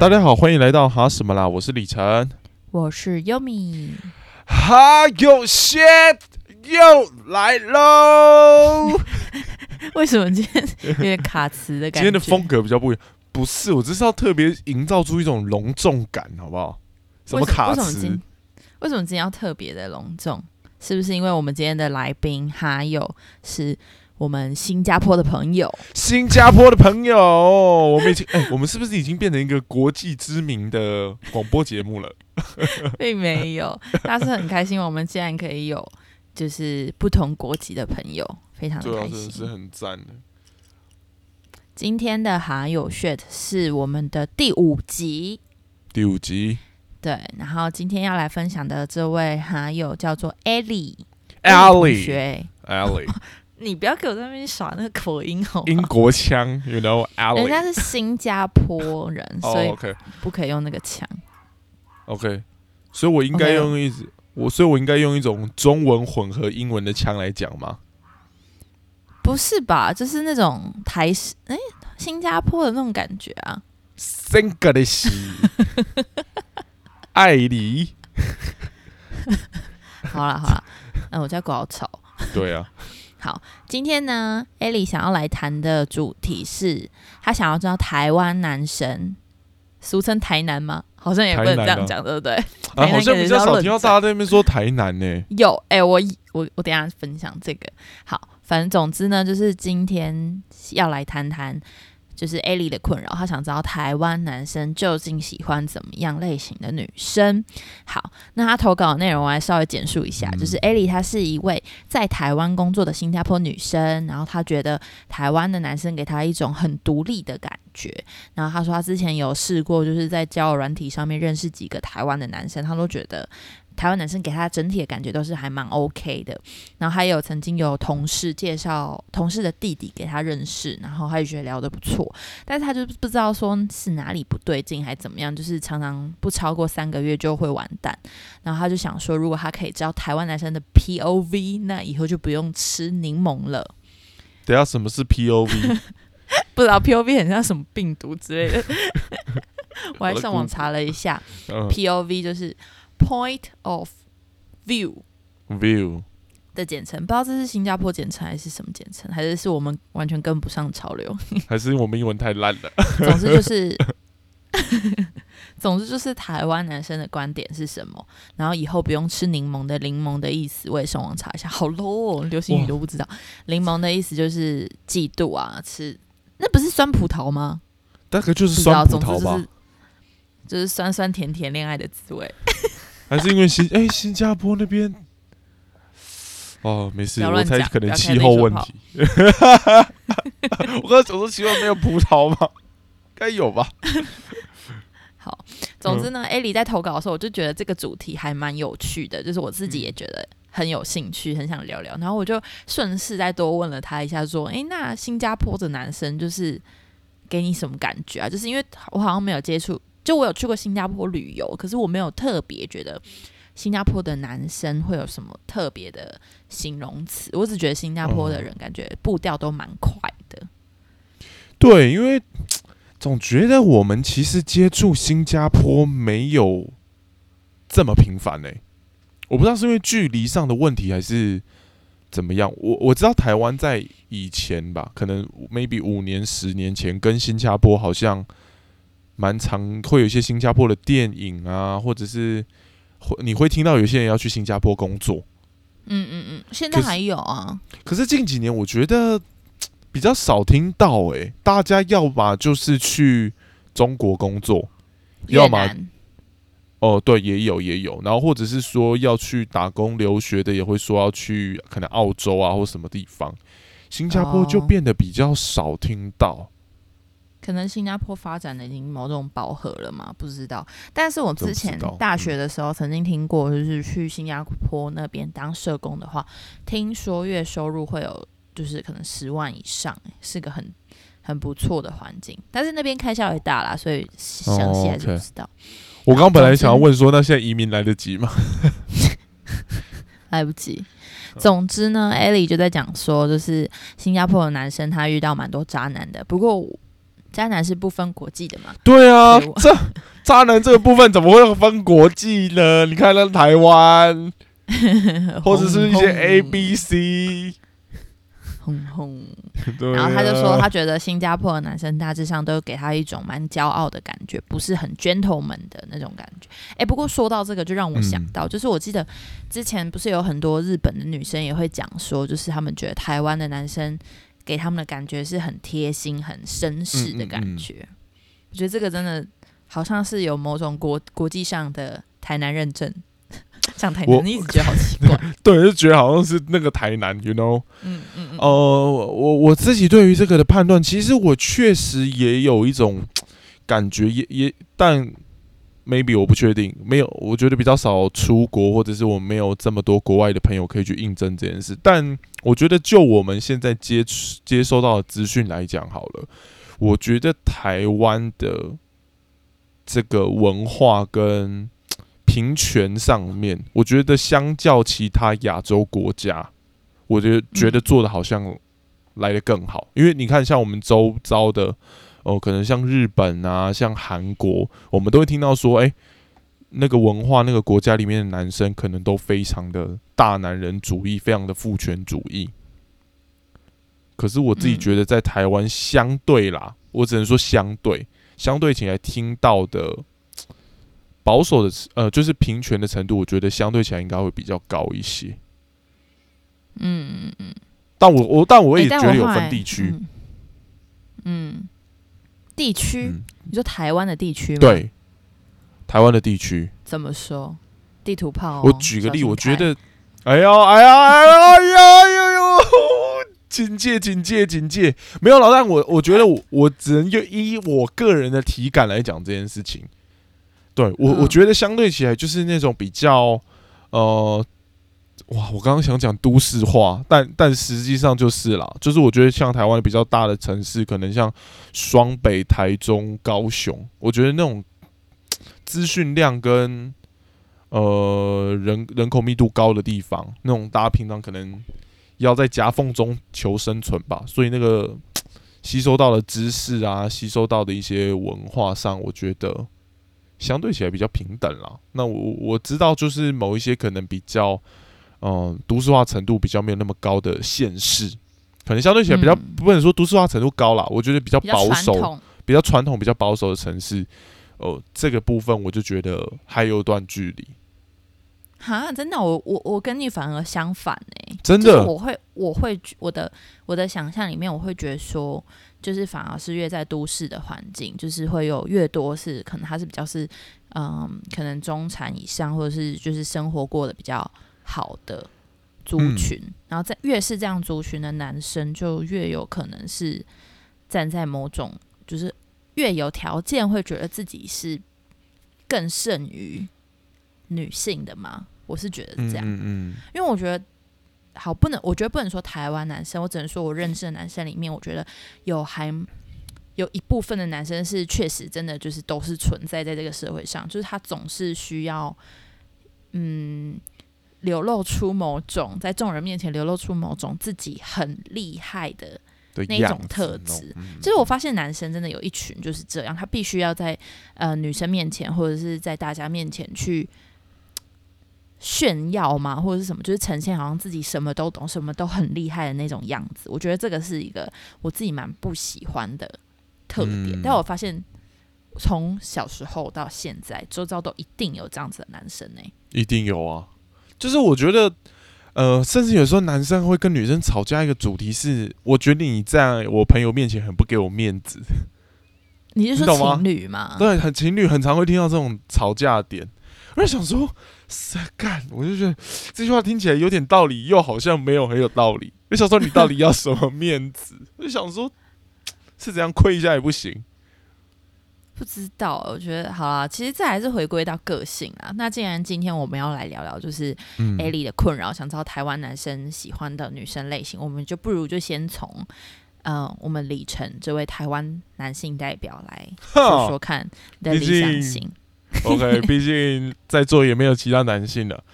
大家好，欢迎来到哈什么啦？我是李晨。我是优米，哈有 shit 又来喽！为什么今天有点卡词的感觉？今天的风格比较不一样，不是，我只是要特别营造出一种隆重感，好不好？什么卡词为什么今？为什么今天要特别的隆重？是不是因为我们今天的来宾哈友是我们新加坡的朋友？新加坡的朋友，我们已经 哎、我们是不是已经变成一个国际知名的广播节目了？并没有，但是很开心，我们竟然可以有就是不同国籍的朋友，非常开真的是。很赞的。今天的哈友 shit 是我们的第五集，第五集对，然后今天要来分享的这位哈友叫做同，Ellie 学。Ellie，你不要给我在那边耍那个口音好吗？英国腔，you know 人。家是新加坡人，哦 所以不可以用那个腔。OK，所以我应该用一我，所以我应该用一种中文混合英文的腔来讲吗？不是吧？就是那种台式，哎、新加坡的那种感觉啊。真格的西，艾莉，好了好了，嗯，我家狗好吵。对啊，好，今天呢艾莉想要来谈的主题是，她想要知道台湾男神，俗称台南吗？好像也不能这样讲，对不对？啊，好像比较少听到大家在那边说台南呢。有，哎、我我我等一下分享这个。好，反正总之呢，就是今天要来谈谈，就是 Ellie 的困扰，她想知道台湾男生究竟喜欢怎么样类型的女生。好，那她投稿的内容我来稍微简述一下，嗯就是 Ellie 她是一位在台湾工作的新加坡女生，然后她觉得台湾的男生给她一种很独立的感觉。然后她说她之前有试过，就是在交友软体上面认识几个台湾的男生，她都觉得。台湾男生给他整体的感觉都是还蛮 OK 的，然后还有曾经有同事介绍同事的弟弟给他认识，然后他也觉得聊得不错，但是他就不知道说是哪里不对劲还怎么样，就是常常不超过三个月就会完蛋，然后他就想说，如果他可以知道台湾男生的 POV，那以后就不用吃柠檬了。等一下什么是 POV？不知道 POV 很像什么病毒之类的，我还上网查了一下嗯，POV 就是 Point of View。，view 的简称，不知道这是新加坡简称还是什么简称，还是是我们完全跟不上潮流。还是我们英文太烂了？总之就是，总之就是台湾男生的观点是什么，然后以后不用吃柠檬的柠檬的意思，我也上网查一下，好 low 哦，流行语都不知道。柠檬的意思就是嫉妒啊，吃那不是酸葡萄吗？大概就是酸葡萄吧就是？就是酸酸甜甜恋爱的滋味。还是因为新哎新加坡那边？哦，没事，我猜可能气候问题。我刚才想说，奇怪，没有葡萄吗？该有吧？好，总嗯之呢，艾莉在投稿的时候，我就觉得这个主题还蛮有趣的，就是我自己也觉得很有兴趣，很想聊聊。然后我就顺势再多问了他一下，说：“诶，那新加坡的男生就是给你什么感觉啊？就是因为我好像没有接触，就我有去过新加坡旅游，可是我没有特别觉得新加坡的男生会有什么特别的形容词。我只觉得新加坡的人感觉步调都蛮快的。对，因为总觉得我们其实接触新加坡没有这么频繁呢、我不知道是因为距离上的问题还是怎么样。我我知道台湾在以前吧，可能 maybe 五年、十年前跟新加坡好像蛮常会有一些新加坡的电影啊，或者是会你会听到有些人要去新加坡工作。嗯嗯嗯，现在还有啊。可是近几年我觉得比较少听到、诶，大家要么就是去中国工作，要么哦，对，也有也有，然后或者是说要去打工留学的，也会说要去可能澳洲啊或什么地方，新加坡就哦变得比较少听到。可能新加坡发展的已经某种饱和了嘛，不知道。但是我之前大学的时候曾经听过，就是去新加坡那边当社工的话，听说月收入会有就是可能十万以上，是个很很不错的环境。但是那边开销也大啦，所以详细还是不知道。我刚刚本来想要问说，那现在移民来得及吗？来不及。总之呢，Ellie 就在讲说，就是新加坡的男生他遇到蛮多渣男的，不过渣男是不分国际的嘛？对啊，这 渣男这个部分怎么会分国际呢？你看那台湾，或者是一些 A、B、C，轰轰。对、啊。然后他就说，他觉得新加坡的男生大致上都给他一种蛮骄傲的感觉，不是很 gentleman 的那种感觉。哎，不过说到这个，就让我想到，就是我记得之前不是有很多日本的女生也会讲说，就是他们觉得台湾的男生给他们的感觉是很贴心、很绅士的感觉。我觉得这个真的好像是有某种国国际上的台南认证。讲台南，你一直觉得好奇怪。对，就觉得好像是那个台南，you know。嗯嗯嗯。呃，我我自己对于这个的判断，其实我确实也有一种感觉，也也，但 maybe 我不确定，没有，我觉得比较少出国，或者是我没有这么多国外的朋友可以去印证这件事。但我觉得，就我们现在接接收到的资讯来讲，好了，我觉得台湾的这个文化跟平权上面，我觉得相较其他亚洲国家。我觉得觉得做的好像来的更好，因为你看，像我们周遭的哦，可能像日本啊，像韩国，我们都会听到说，哎，那个文化那个国家里面的男生可能都非常的大男人主义，非常的父权主义。可是我自己觉得，在台湾相对啦，我只能说相对，相对起来听到的保守的呃，就是平权的程度，我觉得相对起来应该会比较高一些。嗯嗯嗯，但我我但我也觉得有分地区，嗯，嗯地区、嗯，你说台湾的地区吗？，对，台湾的地区，怎么说？地图炮哦、我举个例，我觉得，哎呦哎呀哎呀哎呀哎呦，警戒警戒警戒，没有老但我我觉得我我只能就依我个人的体感来讲这件事情，对我我嗯觉得相对起来就是那种比较呃。哇，我刚刚想讲都市化，但但实际上就是啦，就是我觉得像台湾比较大的城市，可能像双北、台中、高雄，我觉得那种资讯量跟呃人人口密度高的地方，那种大家平常可能要在夹缝中求生存吧，所以那个吸收到的知识啊，吸收到的一些文化上，我觉得相对起来比较平等啦。那我我知道，就是某一些可能比较嗯、呃都市化程度比较没有那么高的县市，可能相对起来比较、嗯不能说都市化程度高啦，我觉得比较保守。比较传统、比较保守的城市，哦，这个部分我就觉得还有一段距离。哈，真的，我我我跟你反而相反哎、真的就是我会我会我的我的想象里面，我会觉得说，就是反而是越在都市的环境，就是会有越多是可能它是比较是嗯，可能中产以上，或者是就是生活过得比较好的族嗯群，然后在越是这样族群的男生，就越有可能是站在某种就是越有条件，会觉得自己是更胜于女性的嘛？我是觉得这样。嗯嗯因为我觉得好不能，我觉得不能说台湾男生，我只能说我认识的男生里面，我觉得有还有一部分的男生是确实真的就是都是存在在这个社会上，就是他总是需要嗯流露出某种在众人面前流露出某种自己很厉害的那一种特质嗯就是我发现男生真的有一群就是这样，他必须要在呃女生面前或者是在大家面前去炫耀嘛，或者是什么，就是呈现好像自己什么都懂、什么都很厉害的那种样子。我觉得这个是一个我自己蛮不喜欢的特点。嗯但我发现从小时候到现在，周遭都一定有这样子的男生呢、一定有啊。就是我觉得，呃，甚至有时候男生会跟女生吵架，一个主题是，我觉得你在我朋友面前很不给我面子。你是说情侣吗？对，很情侣很常会听到这种吵架点。我就想说，是干，我就觉得这句话听起来有点道理，又好像没有很有道理。我想说，你到底要什么面子？我就想说，是怎样亏一下也不行。不知道，我觉得好啦，其实这还是回归到个性啊。那既然今天我们要来聊聊，就是嗯 A 莉的困扰，想知道台湾男生喜欢的女生类型，我们就不如就先从呃我们李晨这位台湾男性代表来 说说看你的毕理想竟型。OK，毕竟在座也没有其他男性了，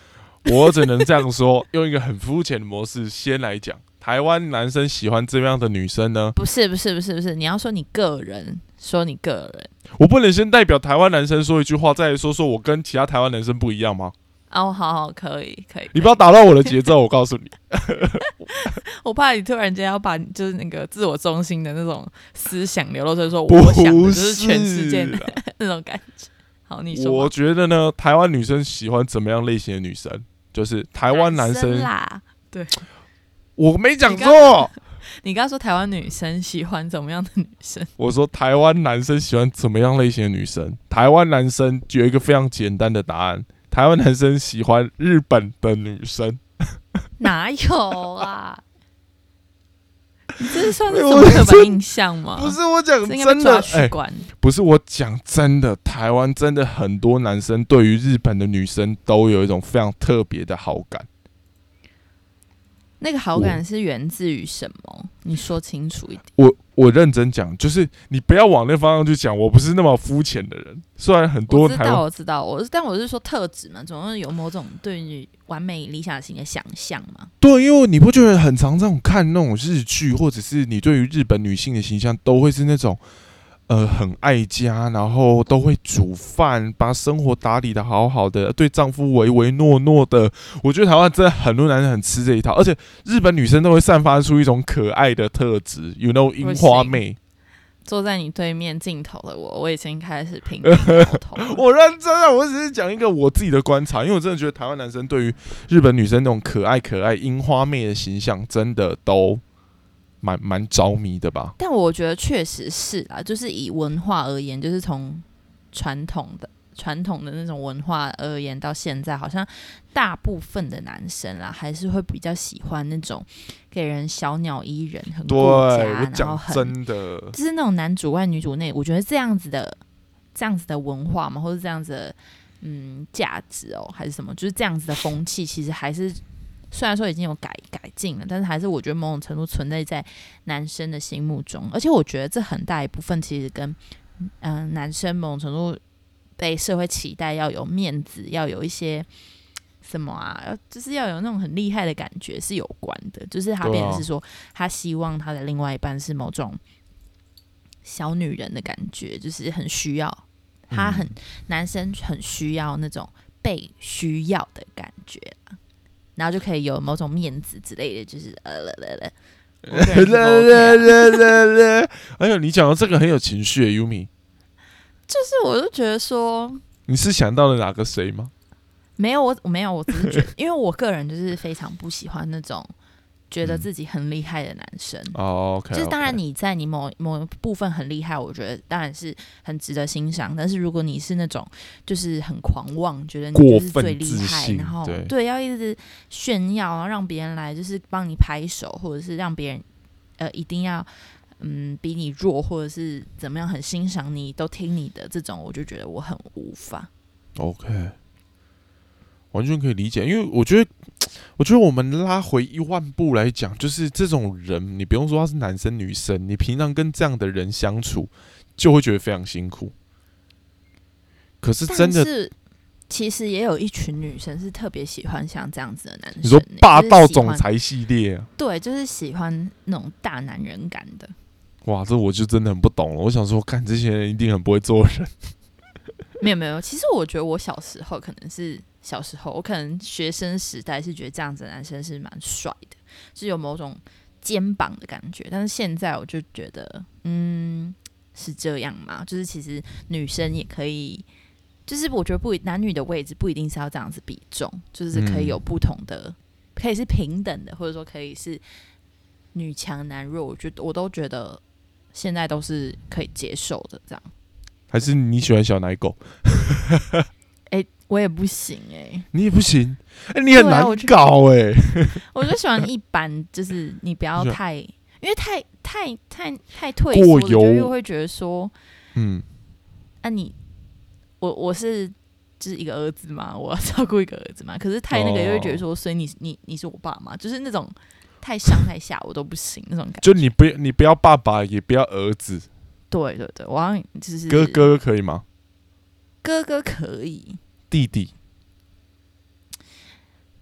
我只能这样说，用一个很肤浅的模式先来讲，台湾男生喜欢这样的女生呢？不是不是不是不是，你要说你个人说你个人。我不能先代表台湾男生说一句话，再说说我跟其他台湾男生不一样吗？哦，好好，可以，可以。你不要打乱我的节奏，我告诉你。我怕你突然间要把就是那个自我中心的那种思想流露出来，说我想的就是全世界的 那种感觉。好，你说我。觉得呢，台湾女生喜欢怎么样类型的女生？就是台湾男生，啦，对我没讲你错，你刚刚说台湾女生喜欢怎么样的女生？我说台湾男生喜欢怎么样类型的女生？台湾男生有一个非常简单的答案，台湾男生喜欢日本的女生。哪有啊？你这是算是什我么刻板印象吗？不是我讲真的，哎。不是我讲真的，台湾真的很多男生对于日本的女生都有一种非常特别的好感。那个好感是源自于什么？你说清楚一点。我我认真讲，就是你不要往那方向去讲，我不是那么肤浅的人。虽然很多我知道，我知道，我是，但我是说特质嘛，总是有某种对于完美理想型的想象嘛。对，因为你不觉得很常这种看那种日剧，或者是你对于日本女性的形象，都会是那种呃很爱家，然后都会煮饭，把生活打理的好好的，对丈夫唯唯诺诺的。我觉得台湾真的很多男人很吃这一套，而且日本女生都会散发出一种可爱的特质，you know，樱花妹。坐在你对面镜头的我，我已经开始频频头了。我认真啊，我只是讲一个我自己的观察，因为我真的觉得台湾男生对于日本女生那种可爱可爱樱花妹的形象，真的都蛮蛮着迷的吧。但我觉得确实是啊，就是以文化而言，就是从传统的传统的那种文化而言，到现在好像大部分的男生啦，还是会比较喜欢那种给人小鸟依人、很对顾家，我然后讲很真的，就是那种男主外女主内，我觉得这样子的这样子的文化嘛，或者这样子的嗯价值哦，还是什么，就是这样子的风气，其实还是虽然说已经有改改进了，但是还是我觉得某种程度存在在男生的心目中，而且我觉得这很大一部分其实跟嗯、呃男生某种程度被社会期待要有面子，要有一些。什么啊？要就是要有那种很厉害的感觉是有关的，就是他变成是说，他希望他的另外一半是某种小女人的感觉，就是很需要他很、嗯男生很需要那种被需要的感觉啊然后就可以有某种面子之类的，就是呃了了了。了了了了了哎呦，你讲到这个很有情绪耶，Yumi，就是我就觉得说，你是想到了哪个谁吗？没有我我没有，我只是觉得，因为我个人就是非常不喜欢那种觉得自己很厉害的男生。哦就是当然你在你某某部分很厉害，我觉得当然是很值得欣赏。但是如果你是那种就是很狂妄，觉得你就是最厉害，然后对要一直炫耀，然后让别人来就是帮你拍手，或者是让别人呃一定要嗯比你弱，或者是怎么样很欣赏你，都听你的这种，我就觉得我很无法。OK，完全可以理解，因为我觉得，我觉得我们拉回一万步来讲，就是这种人，你不用说他是男生女生，你平常跟这样的人相处，就会觉得非常辛苦。可是真的，是其实也有一群女生是特别喜欢像这样子的男生欸，你说霸道总裁系列、啊，对，就是喜欢那种大男人感的。哇，这我就真的很不懂了。我想说，看这些人一定很不会做人。没有没有，其实我觉得我小时候可能是小时候，我可能学生时代是觉得这样子的男生是蛮帅的，是有某种肩膀的感觉。但是现在我就觉得，嗯，是这样吗？就是其实女生也可以，就是我觉得不男女的位置不一定是要这样子比重，就是可以有不同的，可以是平等的，或者说可以是女强男弱。我觉得我都觉得现在都是可以接受的，这样。还是你喜欢小奶狗？哎、我也不行哎、你也不行，哎、你很难搞哎、我就喜欢一般，就是你不要 太，因为太太太太退过缩，就又会觉得说，嗯，啊你，我我是就是一个儿子嘛，我要照顾一个儿子嘛，可是太那个又会觉得说，所以你你你是我爸妈，就是那种太上太下我都不行那种感觉。就你不要你不要爸爸，也不要儿子，对对对，我好像就是哥哥可以吗？哥哥可以，弟弟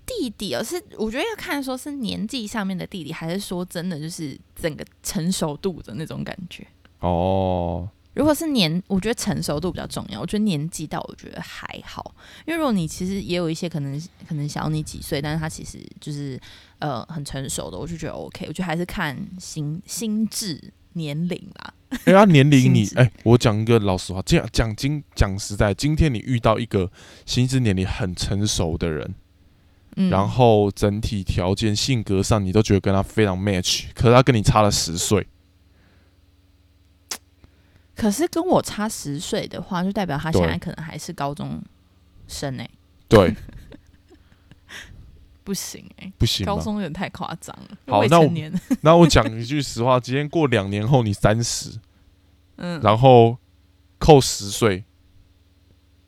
弟弟哦，是我觉得要看说是年纪上面的弟弟，还是说真的就是整个成熟度的那种感觉。哦，如果是年，我觉得成熟度比较重要。我觉得年纪到，我觉得还好，因为如果你其实也有一些可能可能小你几岁，但是他其实就是呃很成熟的，我就觉得 OK。我觉得还是看心心智年龄啦。哎，他年龄你哎，我讲一个老实话，这样讲今讲实在，今天你遇到一个心智年龄很成熟的人，嗯，然后整体条件、性格上你都觉得跟他非常 match，可是他跟你差了十岁，可是跟我差十岁的话，就代表他现在可能还是高中生哎、对，不行哎、不行？高中有点太夸张了，好那 那我讲一句实话，今天过两年后你三十，嗯，然后扣十岁，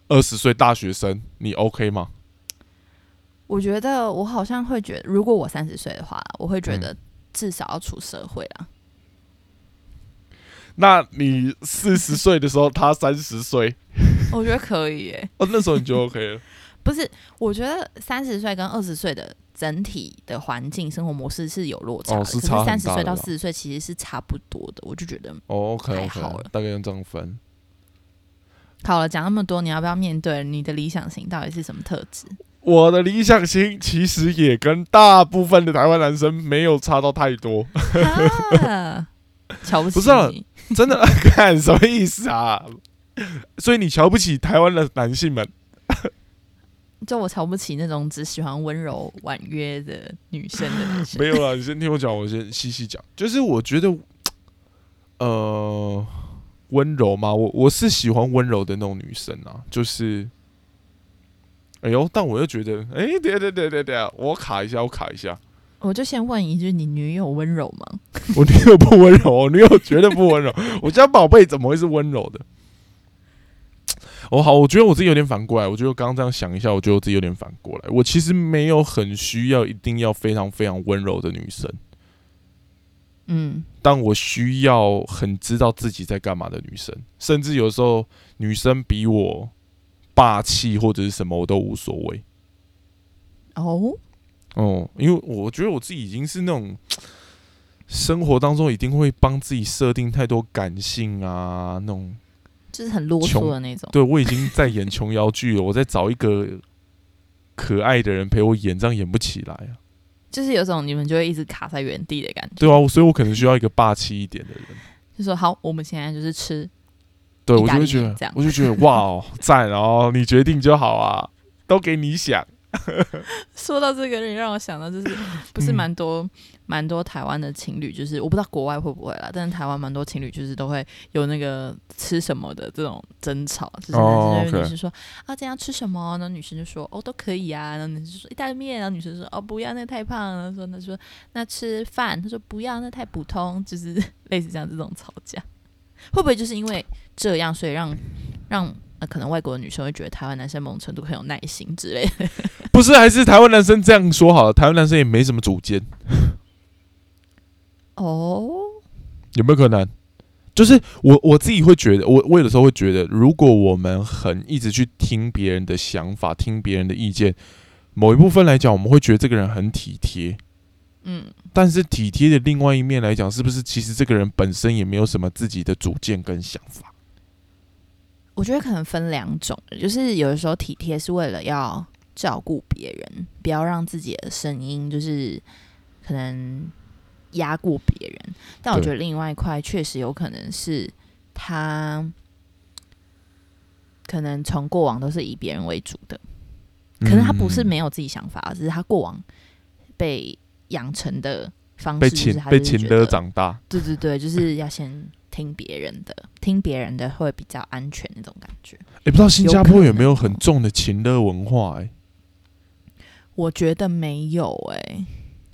二十岁大学生，你 OK 吗？我觉得我好像会觉得，如果我三十岁的话，我会觉嗯得至少要出社会啦。那你四十岁的时候，他三十岁，我觉得可以耶，哦，那时候你就 OK 了。不是？我觉得三十岁跟二十岁的整体的环境生活模式是有落差的，可哦是三十岁到四十岁其实是差不多的。我就觉得哦，OK 还 OK，好了大概用这样分。好了，讲那么多，你要不要面对你的理想型到底是什么特质？我的理想型其实也跟大部分的台湾男生没有差到太多，啊瞧不起不是啊真的，看什么意思啊？所以你瞧不起台湾的男性们？就我瞧不起那种只喜欢温柔婉约的女生的 男生。没有啦，你先听我讲，我先细细讲。就是我觉得，呃，温柔嘛，我我是喜欢温柔的那种女生啊。就是，哎呦，但我又觉得，哎、等一下等一下等下等下，我卡一下，我卡一下。我就先问一句：你女友温柔吗？我女友不温柔，我女友绝对不温柔。我家宝贝怎么会是温柔的？哦，好，我觉得我自己有点反过来。我觉得我刚刚这样想一下，我觉得我自己有点反过来。我其实没有很需要一定要非常非常温柔的女生，嗯，但我需要很知道自己在干嘛的女生。甚至有时候女生比我霸气或者是什么，我都无所谓。哦，哦，因为我觉得我自己已经是那种生活当中一定会帮自己设定太多感性啊那种。就是很啰嗦的那种。对我已经在演琼瑶剧了，我在找一个可爱的人陪我演，这样演不起来啊。就是有种你们就会一直卡在原地的感觉。对啊，所以我可能需要一个霸气一点的人。就说好，我们现在就是吃，对我就会觉得这样，我就觉得哇哦，赞哦，你决定就好啊，都给你想。说到这个，你让我想到，就是不是嗯蛮多蛮、多台湾的情侣，就是我不知道国外会不会啦，但是台湾蛮多情侣就是都会有那个吃什么的这种争吵，就是女生说、啊这样吃什么，然后女生就说哦都可以啊，然后女生就说意大利面，然后女生说哦不要那个太胖了，说那说那吃饭，他说不要那太普通，就是类似这样这种吵架，会不会就是因为这样，所以让让呃可能外国的女生会觉得台湾男生某种程度很有耐心之类的。不是，还是台湾男生这样说好了，台湾男生也没什么主见，哦，有没有可能？就是我我自己会觉得，我我有的时候会觉得，如果我们很一直去听别人的想法，听别人的意见，某一部分来讲，我们会觉得这个人很体贴。嗯。但是体贴的另外一面来讲，是不是其实这个人本身也没有什么自己的主见跟想法？我觉得可能分两种，就是有的时候体贴是为了要照顾别人，不要让自己的声音就是可能压过别人。但我觉得另外一块确实有可能是他可能从过往都是以别人为主的，可能他不是嗯没有自己想法，只是他过往被养成的方式，被就是他被请的长大，对对对，就是要先听别人的，听别人的会比较安全那种感觉。也、不知道新加坡有没有很重的情乐文化、欸？我觉得没有哎、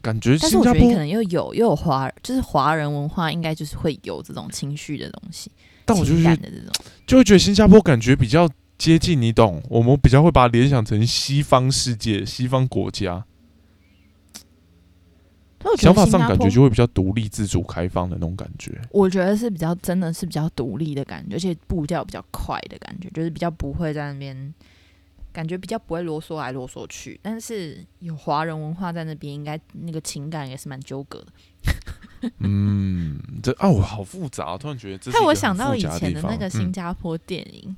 感觉但是新加坡我觉得可，能又有又有华，就是华人文化应该就是会有这种情绪的东西，但我就觉得感的这种。就会觉得新加坡感觉比较接近，你懂？我们比较会把它联想成西方世界、西方国家，想法上感觉就会比较独立、自主、开放的那种感觉。我觉得是比较真的是比较独立的感觉，而且步调比较快的感觉，就是比较不会在那边，感觉比较不会啰嗦来啰嗦去。但是有华人文化在那边，应该那个情感也是蛮纠葛的。嗯，这哦，好复杂，突然觉得这是害我想到以前的那个新嗯加坡电影，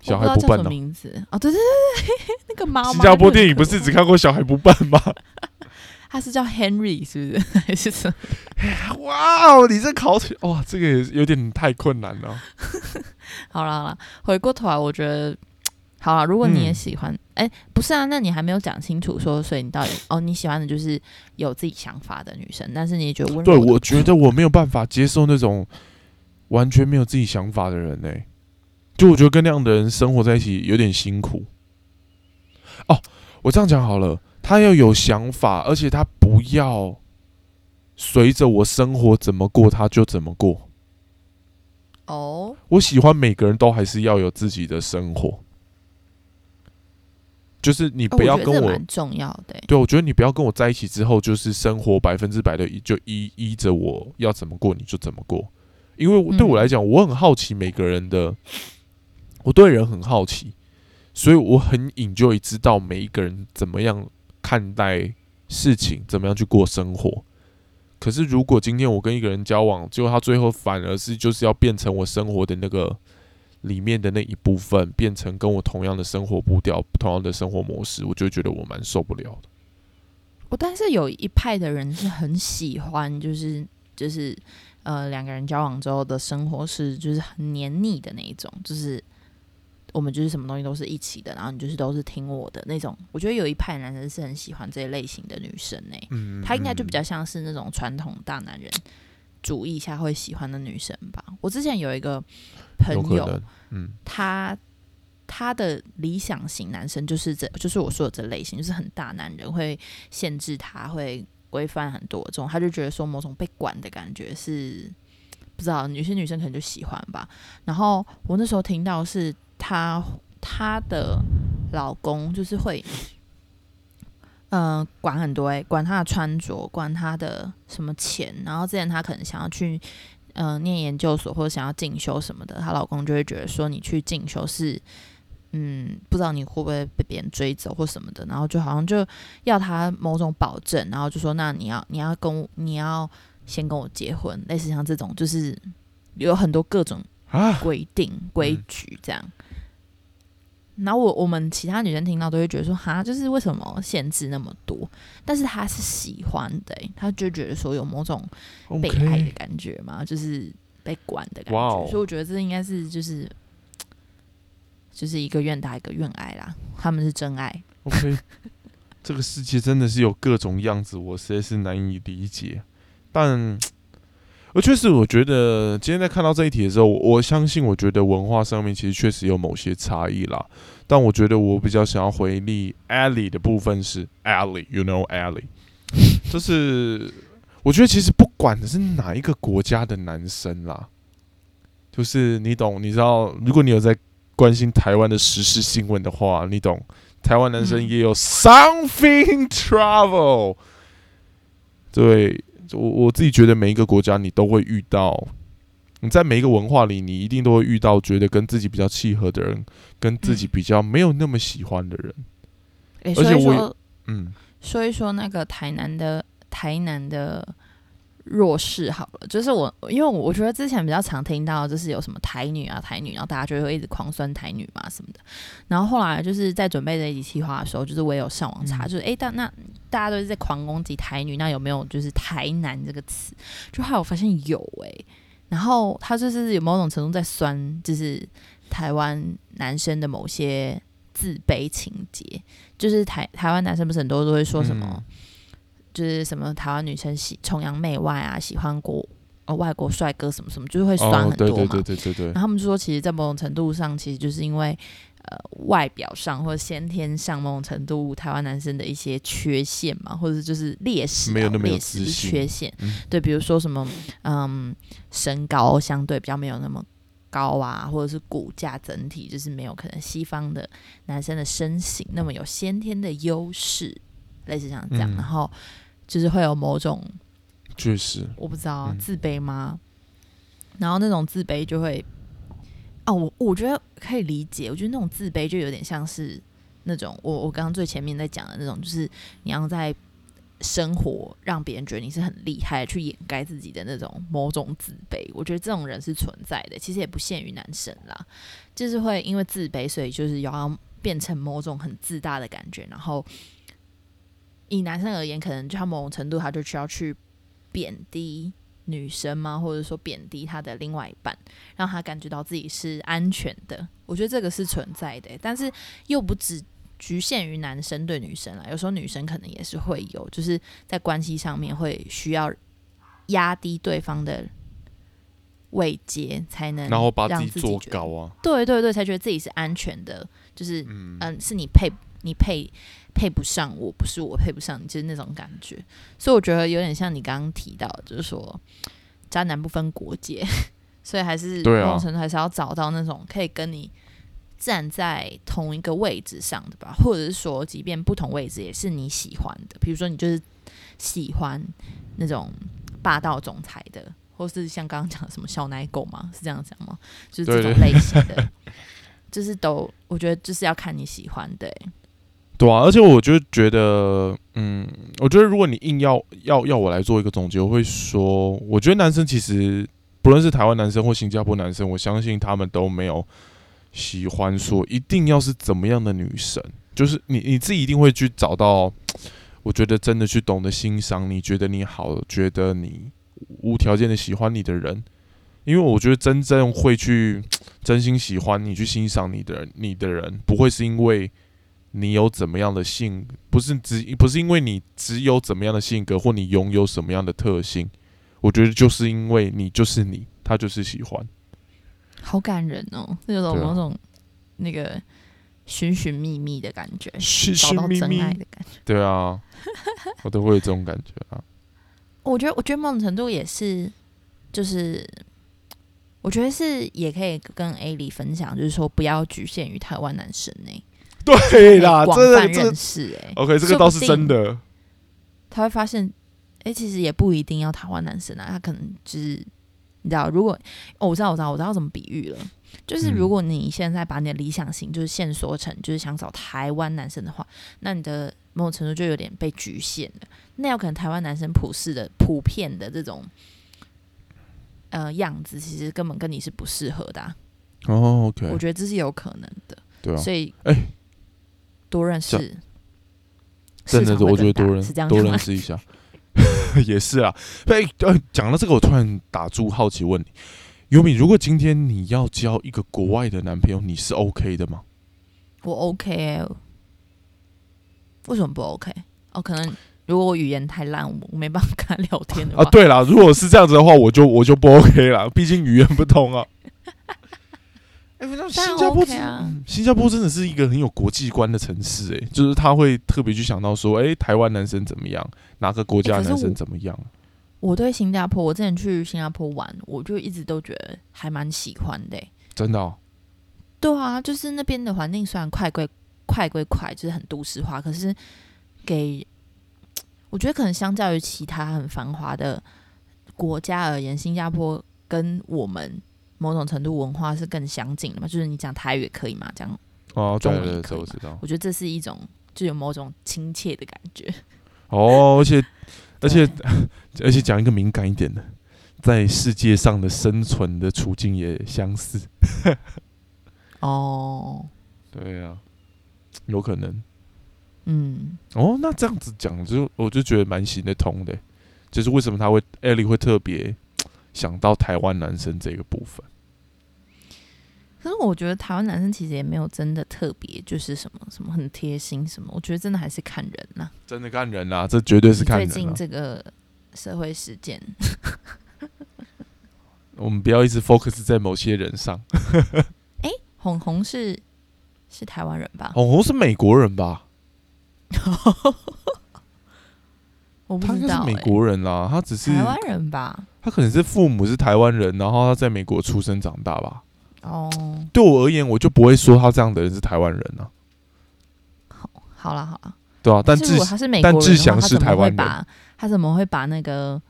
小孩不笨哦。名字哦，对对对对，那个妈妈新加坡电影不是只看过小孩不笨吗？他是叫 Henry 是不是？还是什么？哇哦，你这考题哇，这个也有点太困难了。好了好了，回过头来，我觉得好啊。如果你也嗯喜欢，哎、不是啊，那你还没有讲清楚说，所以你到底哦，你喜欢的就是有自己想法的女生，但是你也觉得温柔对，我觉得我没有办法接受那种完全没有自己想法的人呢、就我觉得跟那样的人生活在一起有点辛苦。哦，我这样讲好了，他要有想法，而且他不要随着我生活怎么过他就怎么过。哦，我喜欢每个人都还是要有自己的生活，就是你哦不要跟我重要的、欸。对，我觉得你不要跟我在一起之后，就是生活百分之百的依就依依着我要怎么过你就怎么过，因为对我嗯来讲，我很好奇每个人的，我对人很好奇，所以我很 enjoy 知道每一个人怎么样看待事情，怎么样去过生活。可是如果今天我跟一个人交往，结果他最后反而是就是要变成我生活的那个里面的那一部分，变成跟我同样的生活步调、同样的生活模式，我就觉得我蛮受不了的。我但是有一派的人是很喜欢，就是就是呃两个人交往之后的生活是就是很黏腻的那一种，就是我们就是什么东西都是一起的，然后你就是都是听我的那种。我觉得有一派男生是很喜欢这一类型的女生呢、嗯，他应该就比嗯较像是那种传统大男人主义下会喜欢的女生吧。我之前有一个朋友，嗯他他的理想型男生就是这就是我说的这类型，就是很大男人，会限制他，会规范很多这种，他就觉得说某种被管的感觉是不知道，有些女生可能就喜欢吧。然后我那时候听到是她她的老公就是会。嗯，管很多诶、管他的穿着，管他的什么钱，然后之前她可能想要去呃念研究所或者想要进修什么的，她老公就会觉得说你去进修是嗯不知道你会不会被别人追走或什么的，然后就好像就要他某种保证，然后就说那你要你要跟我你要先跟我结婚，类似像这种就是有很多各种啊，规定规矩这样。然后我我们其他女生听到都会觉得说，哈，就是为什么限制那么多？但是他是喜欢的、欸，她就觉得说有某种被爱的感觉嘛，就是被管的感觉。所以我觉得这应该是就是就是一个愿打一个愿挨啦，他们是真爱。OK，这个世界真的是有各种样子，我实在是难以理解。但，而确实，我觉得今天在看到这一题的时候，我我相信，我觉得文化上面其实确实有某些差异啦。但我觉得我比较想要回忆 Ellie 的部分是 Ellie，you know Ellie，就是我觉得其实不管的是哪一个国家的男生啦，就是你懂，你知道，如果你有在关心台湾的时事新闻的话，你懂，台湾男生嗯也有 something trouble。对我我自己觉得每一个国家你都会遇到，你在每一个文化里，你一定都会遇到觉得跟自己比较契合的人，跟自己嗯比较没有那么喜欢的人。嗯、而且我嗯，说一说那个台南的台南的弱势好了，就是我因为我觉得之前比较常听到就是有什么台女啊台女，然后大家就会一直狂酸台女嘛什么的，然后后来就是在准备这一集计划的时候，就是我也有上网查，嗯。就是诶，但那大家都是在狂攻击台女，那有没有就是台男这个词？就后来我发现有诶、然后他就是有某种程度在酸，就是台湾男生的某些自卑情节，就是台台湾男生不是很多都会说什么，嗯就是什么台湾女生喜崇洋媚外啊，喜欢国呃外国帅哥什么什么，就是会酸哦，很多嘛。对对对对对对然后，他们就说，其实，在某种程度上，其实就是因为呃外表上或者先天上某种程度台湾男生的一些缺陷嘛，或者是就是劣势、啊，没有那么有劣势缺陷。嗯对，比如说什么嗯身高相对比较没有那么高啊，或者是骨架整体就是没有可能西方的男生的身形那么有先天的优势，类似像这样，嗯然后就是会有某种确实，我不知道、嗯自卑吗？然后那种自卑就会，哦，我我觉得可以理解。我觉得那种自卑就有点像是那种我我刚刚最前面在讲的那种，就是你要在生活让别人觉得你是很厉害，去掩盖自己的那种某种自卑。我觉得这种人是存在的，其实也不限于男生啦，就是会因为自卑，所以就是要变成某种很自大的感觉。然后以男生而言，可能就他某种程度，他就需要去贬低女生吗？或者说贬低他的另外一半，让他感觉到自己是安全的。我觉得这个是存在的，但是又不只。局限于男生对女生啦，有时候女生可能也是会有，就是在关系上面会需要压低对方的位阶，才能然后把自己做高啊。对对对，才觉得自己是安全的，就是嗯，是你配你配配不上我，不是我配不上你，就是那种感觉。所以我觉得有点像你刚刚提到，就是说渣男不分国界，所以还是某种程度还是要找到那种可以跟你。站在同一个位置上的吧，或者是说，即便不同位置也是你喜欢的。比如说，你就是喜欢那种霸道总裁的，或是像刚刚讲什么小奶狗吗？是这样讲吗？就是这种类型的，就是都我觉得就是要看你喜欢的。对啊，而且我就觉得，嗯，我觉得如果你硬要要要我来做一个总结，我会说，我觉得男生其实不论是台湾男生或新加坡男生，我相信他们都没有。喜欢说一定要是怎么样的女生，就是你你自己一定会去找到，我觉得真的去懂得欣赏你，觉得你好，觉得你无条件的喜欢你的人，因为我觉得真正会去 真心喜欢你、去欣赏你的人，你的人不会是因为你有怎么样的性，不是只不是因为你只有怎么样的性格或你拥有什么样的特性，我觉得就是因为你就是你，他就是喜欢。好感人哦，那种某种那个寻寻觅觅的感觉，找到真爱的感觉。对啊，我都会有这种感觉啊。我觉得，我觉得某种程度也是，就是我觉得是也可以跟 A 里分享，就是说不要局限于台湾男生呢。对啦，广泛认识哎。OK，这个倒是真的。他会发现，哎，其实也不一定要台湾男生啊，他可能就是。你知道，如果哦，我知道，我知道，我知道怎么比喻了。就是如果你现在把你的理想型就是限缩成就是想找台湾男生的话，那你的某种程度就有点被局限了。那有可能台湾男生普世的、普遍的这种呃样子，其实根本跟你是不适合的。哦，OK，我觉得这是有可能的。对啊，所以哎，多认识，真的，我觉得多认识，多认识一下。也是啊，哎，呃，讲到这个，我突然打住，好奇问你，尤米，如果今天你要交一个国外的男朋友，你是 OK 的吗？我 OK，为什么不 OK？哦，可能如果我语言太烂，我没办法跟他聊天的啊。对啦，如果是这样子的话，我就我就不 OK 了，毕竟语言不通啊。新加坡，新加坡真的是一个很有国际观的城市，哎，就是他会特别去想到说，哎，台湾男生怎么样，哪个国家男生怎么样。我对新加坡，我之前去新加坡玩，我就一直都觉得还蛮喜欢的。真的？对啊，就是那边的环境虽然快归快归快，就是很都市化，可是给我觉得可能相较于其他很繁华的国家而言，新加坡跟我们。某种程度文化是更相近的嘛？就是你讲台语也可以嘛？讲哦，中文也可以。我知道。我觉得这是一种就有某种亲切的感觉。哦，而且而且 而且讲一个敏感一点的，在世界上的生存的处境也相似。哦，对呀，有可能。嗯。哦，那这样子讲就我就觉得蛮行得通的。就是为什么他会艾莉会特别想到台湾男生这个部分？可是我觉得台湾男生其实也没有真的特别，就是什么什么很贴心什么。我觉得真的还是看人呐，真的看人呐，这绝对是看人。最近这个社会事件，我们不要一直 focus 在某些人上。哎，红红是是台湾人吧？红红是美国人吧？我不知道，美国人啦，他只是台湾人吧？他可能是父母是台湾人，然后他在美国出生长大吧。哦，对我而言，我就不会说他这样的人是台湾人呢。好，好了，好了，对啊，但志他是美国人，志祥是台湾人，他怎么会把那个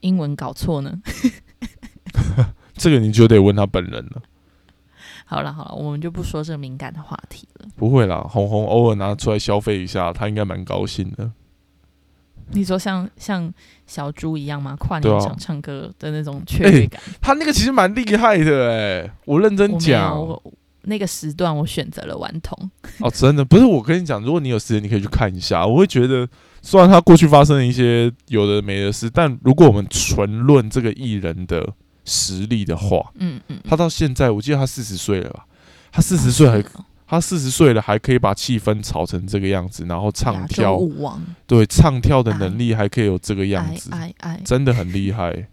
英文搞错呢？这个你就得问他本人了。好了，好了，我们就不说这个敏感的话题了。不会啦，红红偶尔拿出来消费一下，他应该蛮高兴的。你说像像小猪一样吗？跨年场唱歌的那种雀跃感。他那个其实蛮厉害的哎，我认真讲那个时段我选择了顽童。哦，真的不是我跟你讲，如果你有时间，你可以去看一下。我会觉得，虽然他过去发生了一些有的没的事，但如果我们纯论这个艺人的实力的话，嗯嗯，他到现在，我记得他四十岁了吧？他四十岁还他四十岁了，还可以把气氛炒成这个样子，然后唱跳，舞王，对唱跳的能力还可以有这个样爱子。真的很厉害。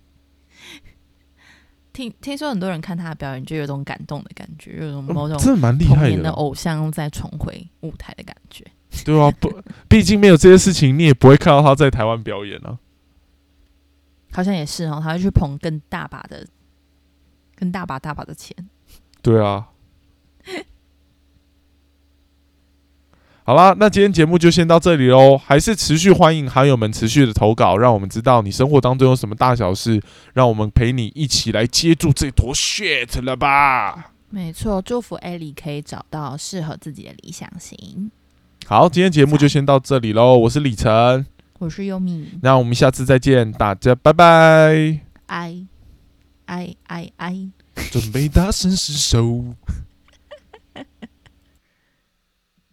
听听说很多人看他的表演，就有种感动的感觉，有种某种真的蛮厉害的，偶像在重回舞台的感觉。对啊，不，毕竟没有这些事情，你也不会看到他在台湾表演啊。好像也是哦，他会去捧更大把的、更大把大把的钱。对啊。好啦，那今天节目就先到这里喽。还是持续欢迎好友们持续的投稿，让我们知道你生活当中有什么大小事，让我们陪你一起来接住这坨 shit 了吧。没错，祝福艾莉可以找到适合自己的理想型。好，今天节目就先到这里喽。我是李晨，我是优米，那我们下次再见，大家拜拜。爱爱爱爱。准备大声失手。